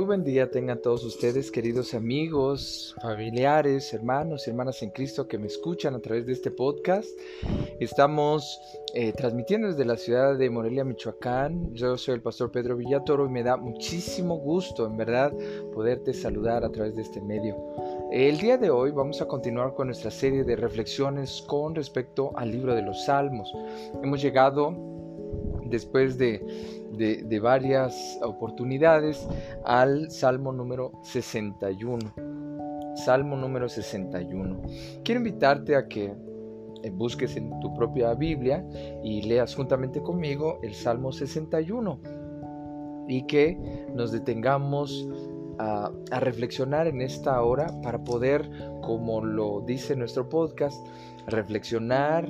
Muy buen día tengan todos ustedes, queridos amigos, familiares, hermanos y hermanas en Cristo que me escuchan a través de este podcast. Estamos eh, transmitiendo desde la ciudad de Morelia, Michoacán. Yo soy el pastor Pedro Villatoro y me da muchísimo gusto, en verdad, poderte saludar a través de este medio. El día de hoy vamos a continuar con nuestra serie de reflexiones con respecto al libro de los Salmos. Hemos llegado después de, de, varias oportunidades al Salmo número 61. Salmo número 61. Quiero invitarte a que eh, busques en tu propia Biblia y leas juntamente conmigo el Salmo 61 y que nos detengamos a, a, reflexionar en esta hora para poder, como lo dice nuestro podcast, reflexionar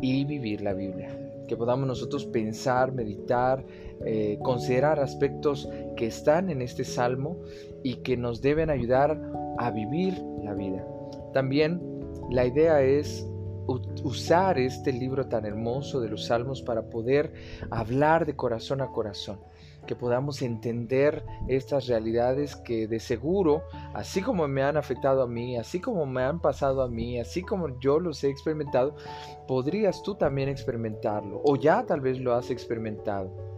y vivir la Biblia que podamos nosotros pensar, meditar, eh, considerar aspectos que están en este salmo y que nos deben ayudar a vivir la vida. También la idea es usar este libro tan hermoso de los salmos para poder hablar de corazón a corazón que podamos entender estas realidades que de seguro, así como me han afectado a mí, así como me han pasado a mí, así como yo los he experimentado, podrías tú también experimentarlo o ya tal vez lo has experimentado.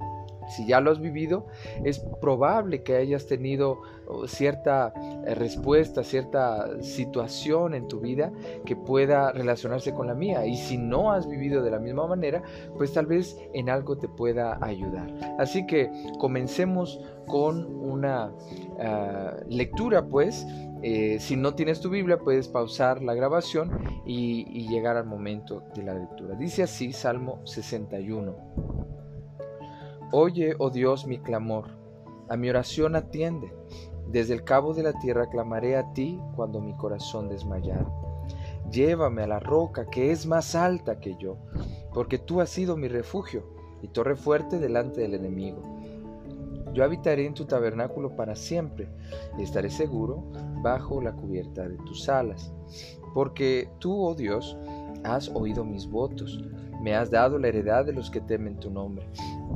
Si ya lo has vivido, es probable que hayas tenido oh, cierta eh, respuesta, cierta situación en tu vida que pueda relacionarse con la mía. Y si no has vivido de la misma manera, pues tal vez en algo te pueda ayudar. Así que comencemos con una ah, lectura, pues. Eh, si no tienes tu Biblia, puedes pausar la grabación y, y llegar al momento de la lectura. Dice así Salmo 61. Oye, oh Dios, mi clamor, a mi oración atiende. Desde el cabo de la tierra clamaré a ti cuando mi corazón desmayara. Llévame a la roca que es más alta que yo, porque tú has sido mi refugio y torre fuerte delante del enemigo. Yo habitaré en tu tabernáculo para siempre y estaré seguro bajo la cubierta de tus alas, porque tú, oh Dios, has oído mis votos, me has dado la heredad de los que temen tu nombre.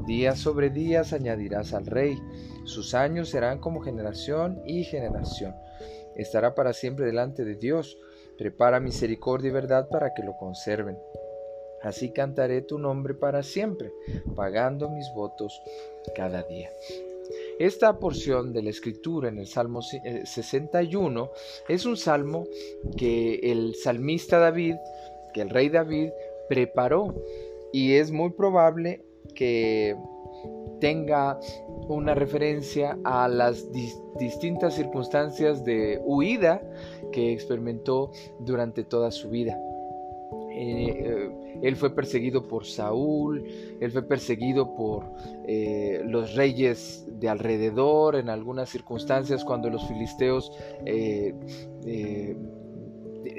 Día sobre días añadirás al rey, sus años serán como generación y generación. Estará para siempre delante de Dios, prepara misericordia y verdad para que lo conserven. Así cantaré tu nombre para siempre, pagando mis votos cada día. Esta porción de la escritura en el Salmo 61 eh, es un salmo que el salmista David, que el rey David preparó y es muy probable que tenga una referencia a las distintas circunstancias de huida que experimentó durante toda su vida. Eh, eh, él fue perseguido por Saúl, él fue perseguido por eh, los reyes de alrededor en algunas circunstancias cuando los filisteos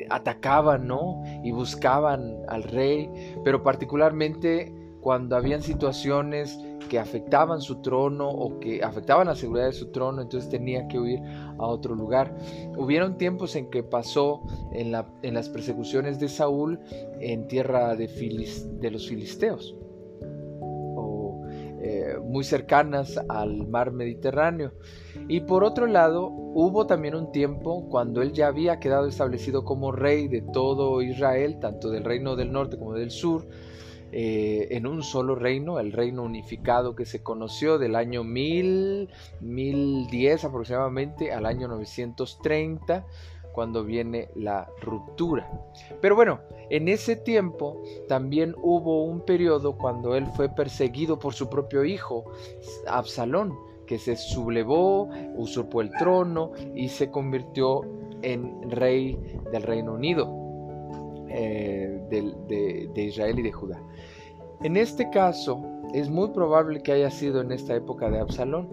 atacaban, ¿no? Y buscaban al rey, pero particularmente cuando habían situaciones que afectaban su trono o que afectaban la seguridad de su trono, entonces tenía que huir a otro lugar. Hubieron tiempos en que pasó en, las persecuciones de Saúl en tierra de, los filisteos, eh, muy cercanas al mar Mediterráneo. Y por otro lado, hubo también un tiempo cuando él ya había quedado establecido como rey de todo Israel, tanto del reino del norte como del sur, eh, en un solo reino, el reino unificado que se conoció del año 1000, 1010 aproximadamente al año 930 cuando viene la ruptura. Pero bueno, en ese tiempo también hubo un periodo cuando él fue perseguido por su propio hijo, Absalón, que se sublevó, usurpó el trono y se convirtió en rey del Reino Unido. Eh, de, Israel y de Judá. En este caso, es muy probable que haya sido en esta época de Absalón.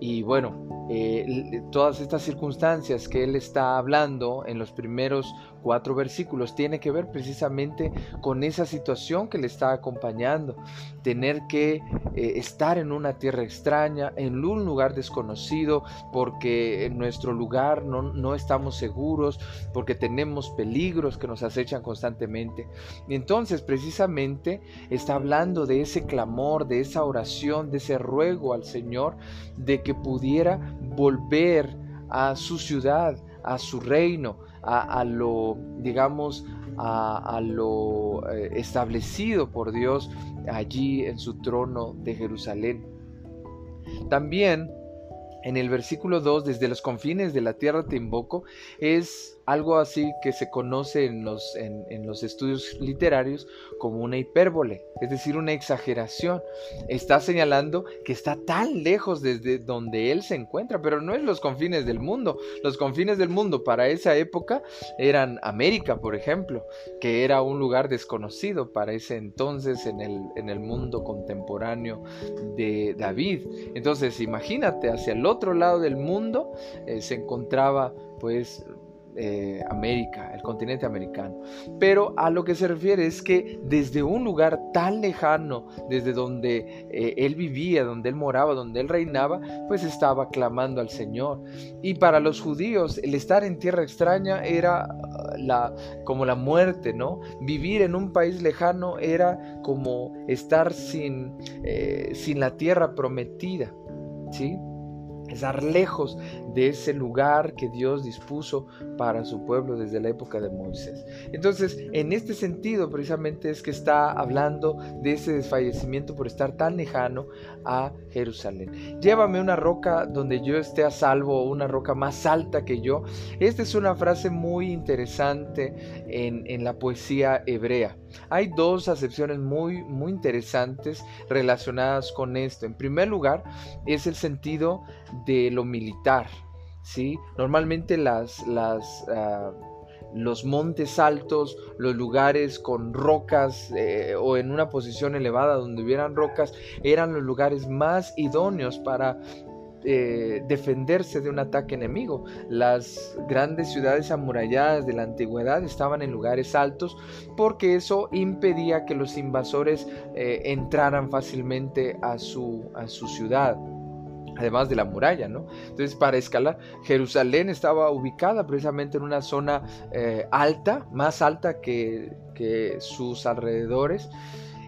Y bueno, eh, todas estas circunstancias que él está hablando en los primeros cuatro versículos tiene que ver precisamente con esa situación que le está acompañando, tener que eh, estar en una tierra extraña, en un lugar desconocido, porque en nuestro lugar no, no estamos seguros, porque tenemos peligros que nos acechan constantemente. Y entonces precisamente está hablando de ese clamor, de esa oración, de ese ruego al Señor, de que pudiera volver a su ciudad, a su reino, a, lo, digamos, a, lo eh, establecido por Dios allí en su trono de Jerusalén. También en el versículo 2, desde los confines de la tierra te invoco, es algo así que se conoce en los, en, los estudios literarios como una hipérbole, es decir, una exageración. Está señalando que está tan lejos desde donde él se encuentra, pero no es los confines del mundo. Los confines del mundo para esa época eran América, por ejemplo, que era un lugar desconocido para ese entonces en el, en el mundo contemporáneo de David. Entonces, imagínate, hacia el otro lado del mundo eh, se encontraba pues eh, América, el continente americano. Pero a lo que se refiere es que desde un lugar tan lejano, desde donde eh, él vivía, donde él moraba, donde él reinaba, pues estaba clamando al Señor. Y para los judíos el estar en tierra extraña era ah, la, como la muerte, ¿no? Vivir en un país lejano era como estar sin, eh, sin la tierra prometida, ¿sí? estar lejos de ese lugar que Dios dispuso para su pueblo desde la época de Moisés. Entonces, en este sentido, precisamente es que está hablando de ese desfallecimiento por estar tan lejano a Jerusalén. Llévame una roca donde yo esté a salvo, una roca más alta que yo. Esta es una frase muy interesante en, en la poesía hebrea. Hay dos acepciones muy, muy interesantes relacionadas con esto. En primer lugar, es el sentido de lo militar. ¿Sí? Normalmente las, las, ah, los montes altos, los lugares con rocas eh, o en una posición elevada donde hubieran rocas, eran los lugares más idóneos para eh, defenderse de un ataque enemigo. Las grandes ciudades amuralladas de la antigüedad estaban en lugares altos porque eso impedía que los invasores eh, entraran fácilmente a su, a su ciudad además de la muralla, ¿no? Entonces, para escalar, Jerusalén estaba ubicada precisamente en una zona eh, alta, más alta que, sus alrededores,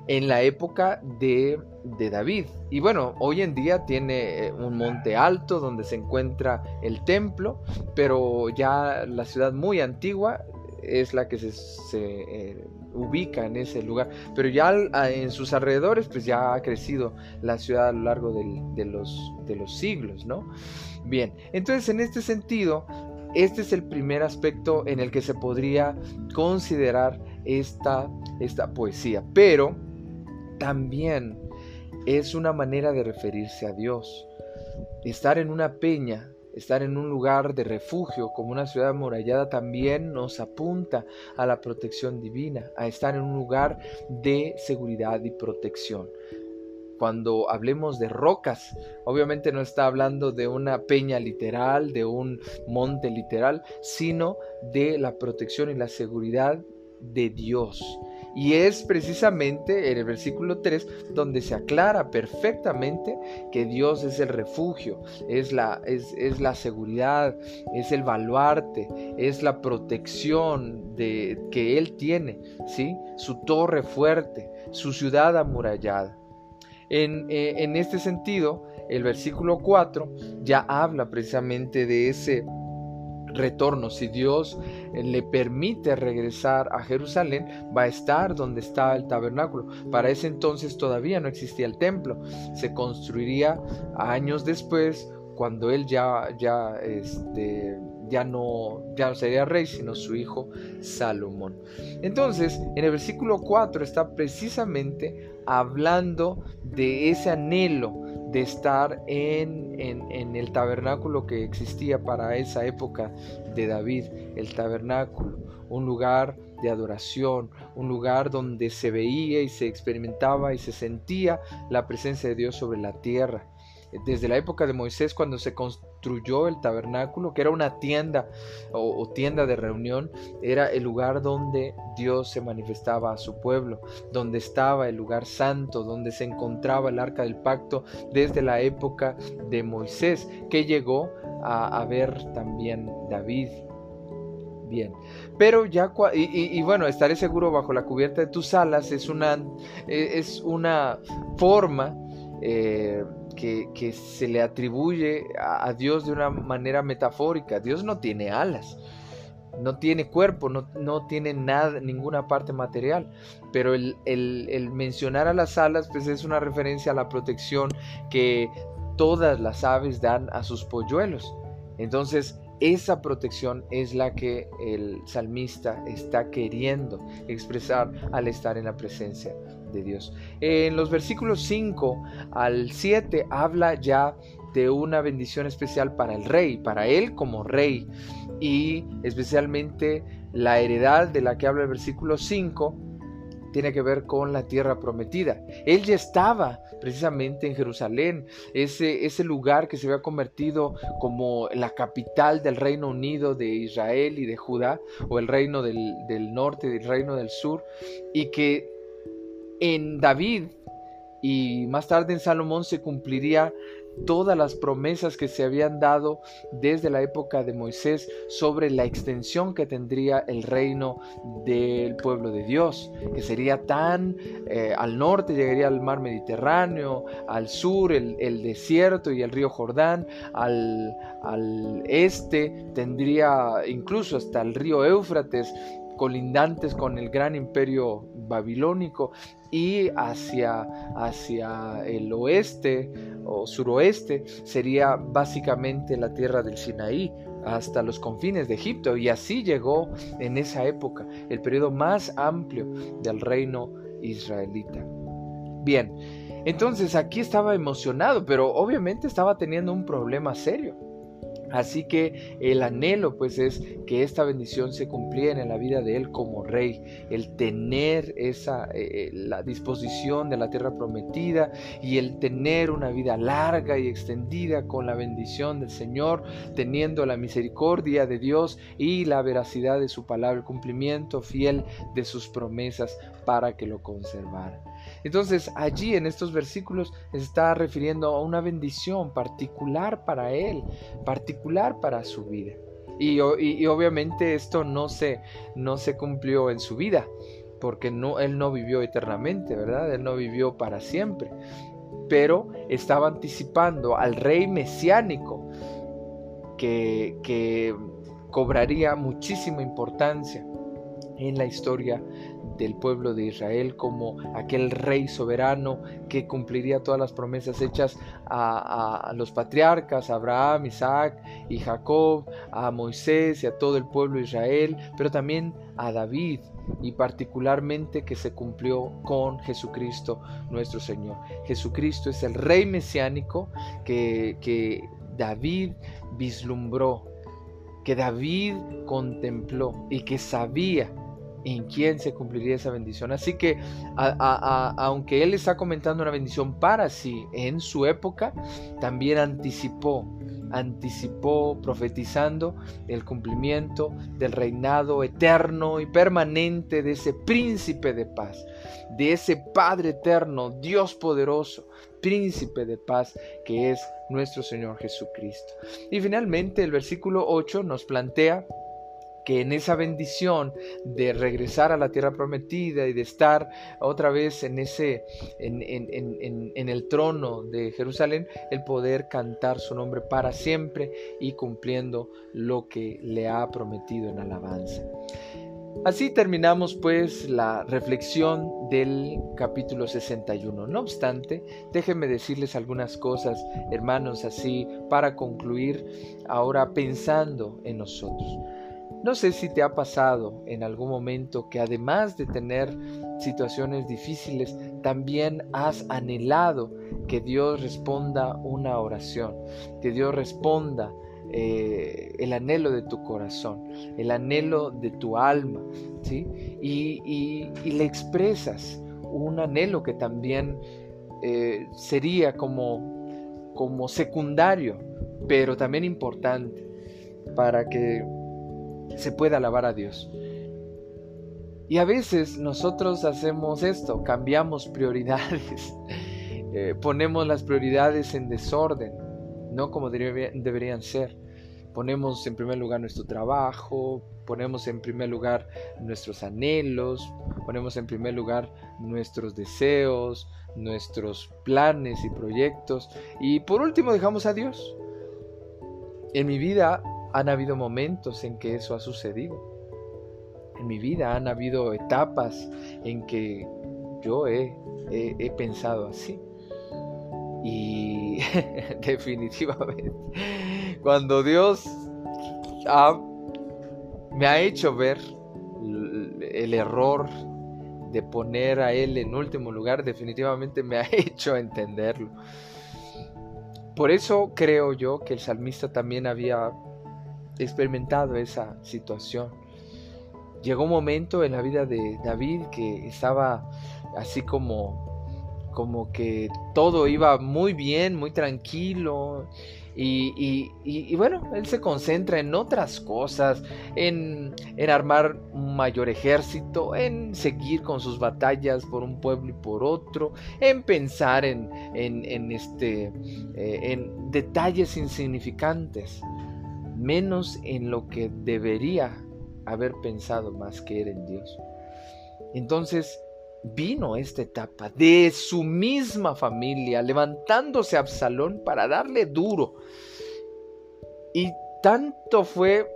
en la época de, David. Y bueno, hoy en día tiene eh, un monte alto donde se encuentra el templo, pero ya la ciudad muy antigua es la que se, eh, ubica en ese lugar. Pero ya en sus alrededores, pues ya ha crecido la ciudad a lo largo de, los, siglos, ¿no? Bien, entonces en este sentido, este es el primer aspecto en el que se podría considerar esta poesía. Pero también es una manera de referirse a Dios. Estar en una peña, estar en un lugar de refugio como una ciudad amurallada también nos apunta a la protección divina, a estar en un lugar de seguridad y protección. Cuando hablemos de rocas, obviamente no está hablando de una peña literal, de un monte literal, sino de la protección y la seguridad de Dios. Y es precisamente en el versículo 3 donde se aclara perfectamente que Dios es el refugio, es la, es, la seguridad, es el baluarte, es la protección de, que Él tiene, ¿sí? su torre fuerte, su ciudad amurallada. En, eh, en este sentido, el versículo 4 ya habla precisamente de ese retorno, si Dios eh, le permite regresar a Jerusalén, va a estar donde está el tabernáculo. Para ese entonces todavía no existía el templo. Se construiría años después, cuando él ya, ya, este, ya no, ya no sería rey, sino su hijo Salomón. Entonces, en el versículo 4 está precisamente hablando de ese anhelo de estar en, en, el tabernáculo que existía para esa época de David, el tabernáculo, un lugar de adoración, un lugar donde se veía y se experimentaba y se sentía la presencia de Dios sobre la tierra. desde la época de Moisés cuando se construyó el tabernáculo, que era una tienda o, tienda de reunión, era el lugar donde Dios se manifestaba a su pueblo, donde estaba el lugar santo, donde se encontraba el arca del pacto desde la época de Moisés, que llegó a, ver también David bien. Pero ya, y, bueno, estaré seguro bajo la cubierta de tus alas es una, e, es una forma eh, que, se le atribuye a, Dios de una manera metafórica. Dios no tiene alas, no tiene cuerpo, no, tiene nada, ninguna parte material. Pero el, el mencionar a las alas, pues es una referencia a la protección que todas las aves dan a sus polluelos. Entonces, esa protección es la que el salmista está queriendo expresar al estar en la presencia Dios. En los versículos 5 al 7 habla ya de una bendición especial para el rey, para él como rey, y especialmente la heredad de la que habla el versículo 5 tiene que ver con la tierra prometida. Él ya estaba precisamente en Jerusalén, ese, ese lugar que se había convertido como la capital del Reino Unido de Israel y de Judá, o el reino del, del norte, del reino del sur, y que en David y más tarde en Salomón se cumpliría todas las promesas que se habían dado desde la época de Moisés sobre la extensión que tendría el reino del pueblo de Dios, que sería tan eh, al norte llegaría al mar Mediterráneo, al sur el, desierto y el río Jordán, al, al este tendría incluso hasta el río Éufrates, colindantes con el gran imperio babilónico y hacia, hacia el oeste o suroeste sería básicamente la tierra del Sinaí hasta los confines de Egipto y así llegó en esa época el periodo más amplio del reino israelita. Bien, entonces aquí estaba emocionado, pero obviamente estaba teniendo un problema serio. Así que el anhelo pues es que esta bendición se cumpliera en la vida de él como rey, el tener esa eh, eh, la disposición de la tierra prometida y el tener una vida larga y extendida con la bendición del Señor, teniendo la misericordia de Dios y la veracidad de su palabra, el cumplimiento fiel de sus promesas para que lo conservara. Entonces allí en estos versículos está refiriendo a una bendición particular para él, particular para su vida. Y, obviamente esto no se, no se cumplió en su vida, porque no, él no vivió eternamente, ¿verdad? Él no vivió para siempre. Pero estaba anticipando al rey mesiánico que, que cobraría muchísima importancia en la historia del pueblo de Israel como aquel rey soberano que cumpliría todas las promesas hechas a, los patriarcas, a Abraham, Isaac y Jacob, a Moisés y a todo el pueblo de Israel, pero también a David y particularmente que se cumplió con Jesucristo nuestro Señor. Jesucristo es el rey mesiánico que, que David vislumbró, que David contempló y que sabía en quién se cumpliría esa bendición. Así que aunque él está comentando una bendición para sí en su época, también anticipó, anticipó profetizando el cumplimiento del reinado eterno y permanente de ese príncipe de paz, de ese Padre eterno, Dios poderoso, príncipe de paz que es nuestro Señor Jesucristo. Y finalmente el versículo 8 nos plantea que en esa bendición de regresar a la tierra prometida y de estar otra vez en ese en, el trono de Jerusalén, el poder cantar su nombre para siempre y cumpliendo lo que le ha prometido en alabanza. Así terminamos pues la reflexión del capítulo 61. No obstante, déjenme decirles algunas cosas, hermanos, así para concluir ahora pensando en nosotros. No sé si te ha pasado en algún momento que además de tener situaciones difíciles, también has anhelado que Dios responda una oración, que Dios responda eh, el anhelo de tu corazón, el anhelo de tu alma, ¿sí? Y, le expresas un anhelo que también eh, sería como como secundario, pero también importante para que se pueda alabar a Dios. Y a veces nosotros hacemos esto, cambiamos prioridades, eh, ponemos las prioridades en desorden, no como deberían ser. Ponemos en primer lugar nuestro trabajo, ponemos en primer lugar nuestros anhelos, ponemos en primer lugar nuestros deseos, nuestros planes y proyectos y por último dejamos a Dios. En mi vida han habido momentos en que eso ha sucedido. En mi vida han habido etapas en que yo he, he pensado así. Y definitivamente, cuando Dios me ha hecho ver el error de poner a Él en último lugar, definitivamente me ha hecho entenderlo. Por eso creo yo que el salmista también había experimentado esa situación. Llegó un momento en la vida de David que estaba así como como que todo iba muy bien, muy tranquilo. Y, bueno, él se concentra en otras cosas, en, armar un mayor ejército, en seguir con sus batallas por un pueblo y por otro, en pensar en, en, este, eh, en detalles insignificantes, menos en lo que debería haber pensado más que era en Dios. Entonces, vino esta etapa de su misma familia, levantándose a Absalón para darle duro. Y tanto fue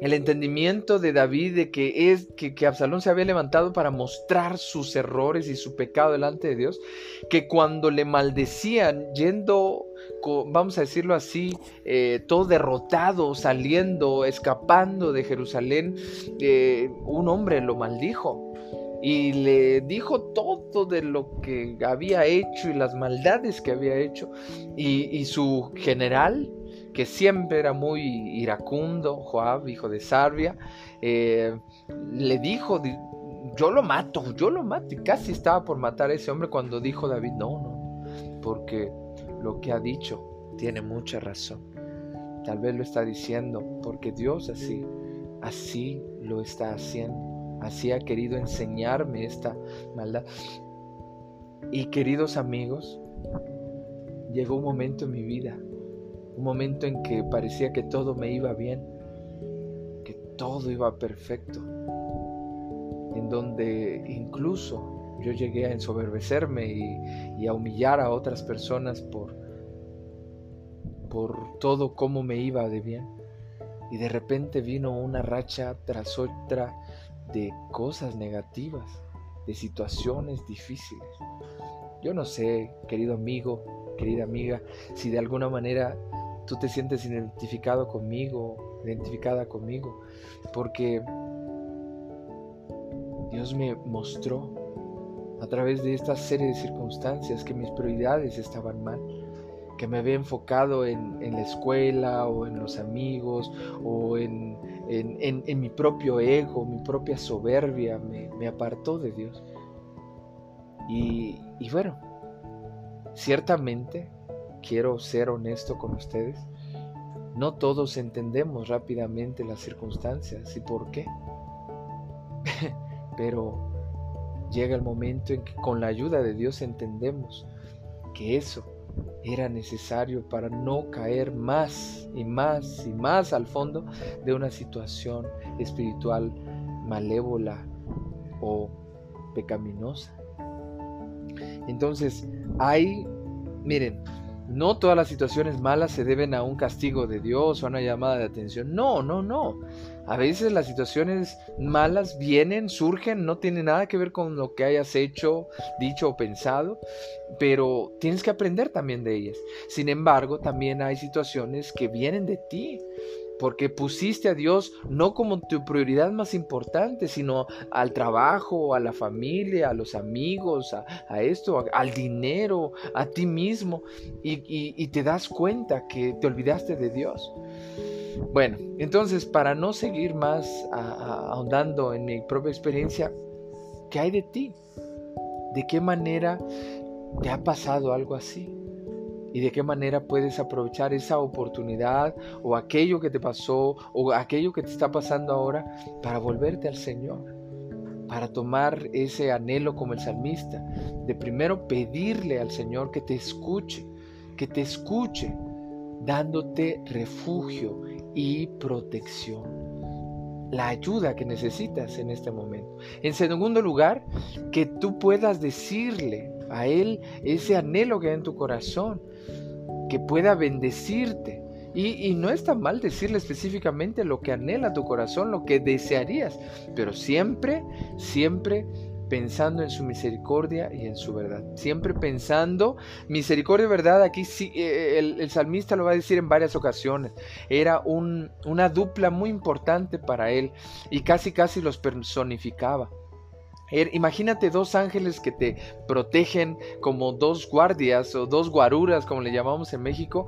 el entendimiento de David de que es que, Absalón se había levantado para mostrar sus errores y su pecado delante de Dios, que cuando le maldecían, yendo, vamos a decirlo así, eh, todo derrotado, saliendo, escapando de Jerusalén, eh, un hombre lo maldijo y le dijo todo de lo que había hecho y las maldades que había hecho. Y, su general, que siempre era muy iracundo, Joab, hijo de Sarvia, eh, le dijo, yo lo mato, yo lo mato. Y casi estaba por matar a ese hombre cuando dijo David, no, no, porque lo que ha dicho tiene mucha razón. Tal vez lo está diciendo porque Dios así, así lo está haciendo. Así ha querido enseñarme esta maldad. Y queridos amigos, llegó un momento en mi vida, un momento en que parecía que todo me iba bien, que todo iba perfecto, en donde incluso yo llegué a ensoberbecerme y, a humillar a otras personas por, por todo como me iba de bien. Y de repente vino una racha tras otra de cosas negativas, de situaciones difíciles. Yo no sé, querido amigo, querida amiga, si de alguna manera tú te sientes identificado conmigo, identificada conmigo, porque Dios me mostró a través de esta serie de circunstancias que mis prioridades estaban mal que me había enfocado en, la escuela o en los amigos o en, mi propio ego, mi propia soberbia, me, apartó de Dios. Y, bueno, ciertamente quiero ser honesto con ustedes. No todos entendemos rápidamente las circunstancias y por qué. Pero llega el momento en que con la ayuda de Dios entendemos que eso era necesario para no caer más y más y más al fondo de una situación espiritual malévola o pecaminosa. Entonces, hay, miren, no todas las situaciones malas se deben a un castigo de Dios o a una llamada de atención. No, no, no. A veces las situaciones malas vienen, surgen, no tienen nada que ver con lo que hayas hecho, dicho o pensado, pero tienes que aprender también de ellas. Sin embargo, también hay situaciones que vienen de ti, porque pusiste a Dios no como tu prioridad más importante, sino al trabajo, a la familia, a los amigos, a, esto, al dinero, a ti mismo, y te das cuenta que te olvidaste de Dios. Bueno, entonces para no seguir más ahondando en mi propia experiencia, ¿qué hay de ti? ¿De qué manera te ha pasado algo así? Y de qué manera puedes aprovechar esa oportunidad o aquello que te pasó o aquello que te está pasando ahora para volverte al Señor, para tomar ese anhelo como el salmista, de primero pedirle al Señor que te escuche, que te escuche, dándote refugio y protección la ayuda que necesitas en este momento. En segundo lugar, que tú puedas decirle a Él ese anhelo que hay en tu corazón, que pueda bendecirte. Y, no está mal decirle específicamente lo que anhela tu corazón, lo que desearías, pero siempre, siempre pensando en su misericordia y en su verdad. Siempre pensando, misericordia y verdad, aquí sí, eh, el, salmista lo va a decir en varias ocasiones, era una dupla muy importante para él y casi casi los personificaba. Er, imagínate dos ángeles que te protegen como dos guardias o dos guaruras, como le llamamos en México,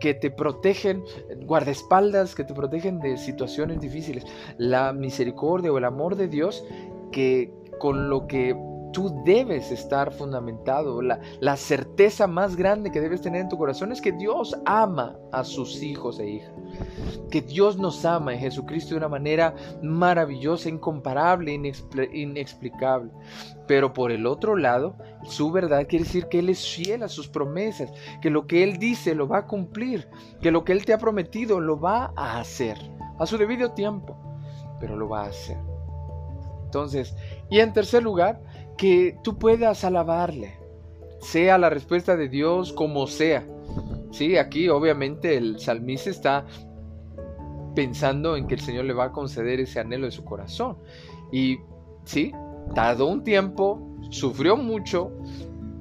que te protegen, guardaespaldas, que te protegen de situaciones difíciles. La misericordia o el amor de Dios que con lo que tú debes estar fundamentado. La, la, certeza más grande que debes tener en tu corazón es que Dios ama a sus hijos e hijas. Que Dios nos ama en Jesucristo de una manera maravillosa, incomparable, inexplicable. Pero por el otro lado, su verdad quiere decir que Él es fiel a sus promesas, que lo que Él dice lo va a cumplir, que lo que Él te ha prometido lo va a hacer, a su debido tiempo, pero lo va a hacer. Entonces, y en tercer lugar, que tú puedas alabarle, sea la respuesta de Dios como sea. Sí, aquí obviamente el salmista está pensando en que el Señor le va a conceder ese anhelo de su corazón. Y sí, tardó un tiempo, sufrió mucho,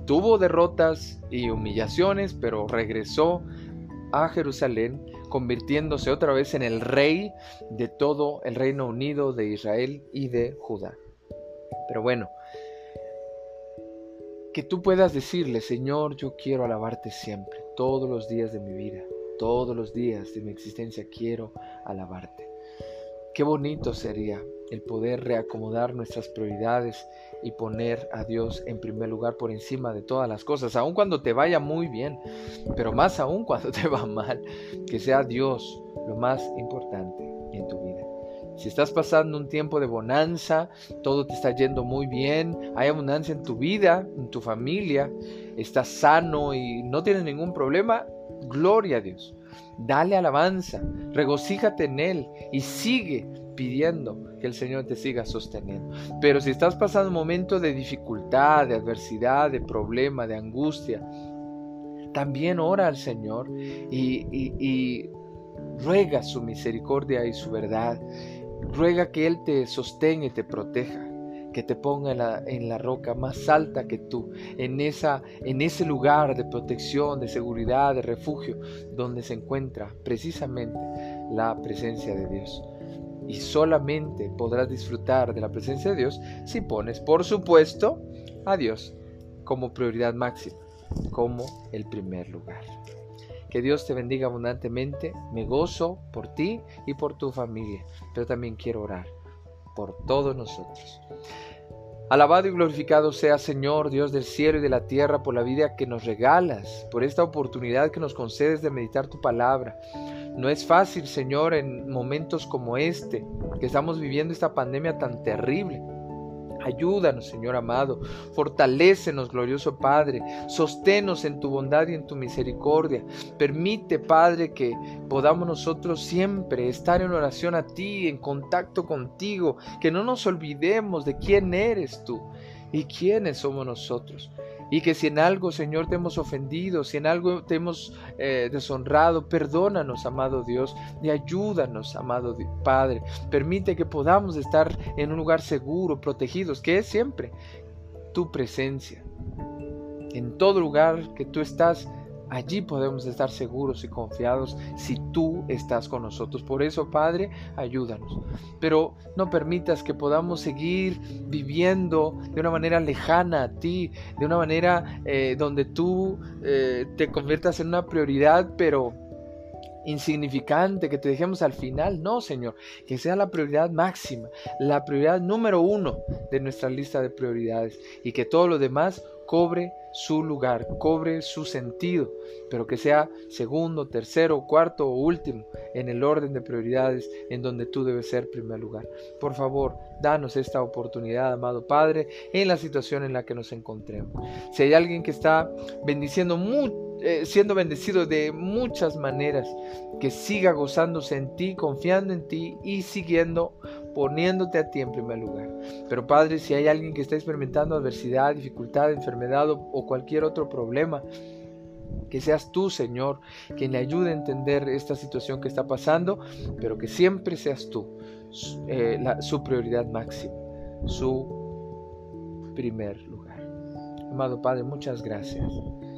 tuvo derrotas y humillaciones, pero regresó a Jerusalén convirtiéndose otra vez en el rey de todo el Reino Unido de Israel y de Judá. Pero bueno, que tú puedas decirle, Señor, yo quiero alabarte siempre, todos los días de mi vida, todos los días de mi existencia quiero alabarte. Qué bonito sería el poder reacomodar nuestras prioridades y poner a Dios en primer lugar por encima de todas las cosas, aun cuando te vaya muy bien, pero más aún cuando te va mal, que sea Dios lo más importante en tu vida. Si estás pasando un tiempo de bonanza, todo te está yendo muy bien, hay abundancia en tu vida, en tu familia, estás sano y no tienes ningún problema, gloria a Dios. Dale alabanza, regocíjate en Él y sigue pidiendo que el Señor te siga sosteniendo. Pero si estás pasando un momento de dificultad, de adversidad, de problema, de angustia, también ora al Señor y, ruega su misericordia y su verdad. Ruega que Él te sostenga y te proteja que te ponga en la, en la, roca más alta que tú, en, esa, en ese lugar de protección, de seguridad, de refugio, donde se encuentra precisamente la presencia de Dios y solamente podrás disfrutar de la presencia de Dios si pones, por supuesto, a Dios como prioridad máxima, como el primer lugar. Que Dios te bendiga abundantemente. Me gozo por ti y por tu familia, pero también quiero orar por todos nosotros. Alabado y glorificado sea Señor, Dios del cielo y de la tierra, por la vida que nos regalas, por esta oportunidad que nos concedes de meditar tu palabra. No es fácil, Señor, en momentos como este, que estamos viviendo esta pandemia tan terrible. Ayúdanos, Señor amado, fortalécenos, glorioso Padre, sosténos en tu bondad y en tu misericordia. Permite, Padre, que podamos nosotros siempre estar en oración a ti, en contacto contigo, que no nos olvidemos de quién eres tú y quiénes somos nosotros. Y que si en algo, Señor, te hemos ofendido, si en algo te hemos eh, deshonrado, perdónanos, amado Dios, y ayúdanos, amado Padre. Permite que podamos estar en un lugar seguro, protegidos, que es siempre tu presencia. En todo lugar que tú estás, Allí podemos estar seguros y confiados si tú estás con nosotros. Por eso, Padre, ayúdanos. Pero no permitas que podamos seguir viviendo de una manera lejana a ti, de una manera eh, donde tú eh, te conviertas en una prioridad, pero insignificante, que te dejemos al final. No, Señor, que sea la prioridad máxima, la prioridad número uno de nuestra lista de prioridades y que todo lo demás cobre su lugar, cobre su sentido, pero que sea segundo, tercero, cuarto o último en el orden de prioridades en donde tú debes ser primer lugar. Por favor, danos esta oportunidad, amado Padre, en la situación en la que nos encontremos. Si hay alguien que está bendiciendo eh, siendo bendecido de muchas maneras, que siga gozándose en ti, confiando en ti y siguiendo poniéndote a ti en primer lugar. Pero Padre, si hay alguien que está experimentando adversidad, dificultad, enfermedad o, cualquier otro problema, que seas tú, Señor, quien le ayude a entender esta situación que está pasando, pero que siempre seas tú eh, su prioridad máxima, su primer lugar. Amado Padre, muchas gracias.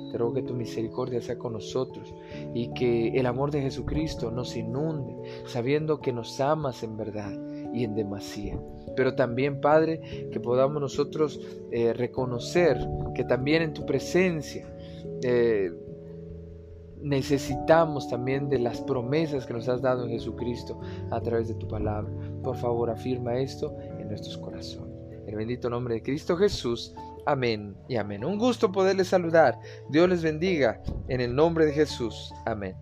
Te ruego que tu misericordia sea con nosotros y que el amor de Jesucristo nos inunde, sabiendo que nos amas en verdad y en demasía. Pero también, Padre, que podamos nosotros eh, reconocer que también en tu presencia eh, necesitamos también de las promesas que nos has dado en Jesucristo a través de tu palabra. Por favor, afirma esto en nuestros corazones. El bendito nombre de Cristo Jesús. Amén y amén. Un gusto poderles saludar. Dios les bendiga en el nombre de Jesús. Amén.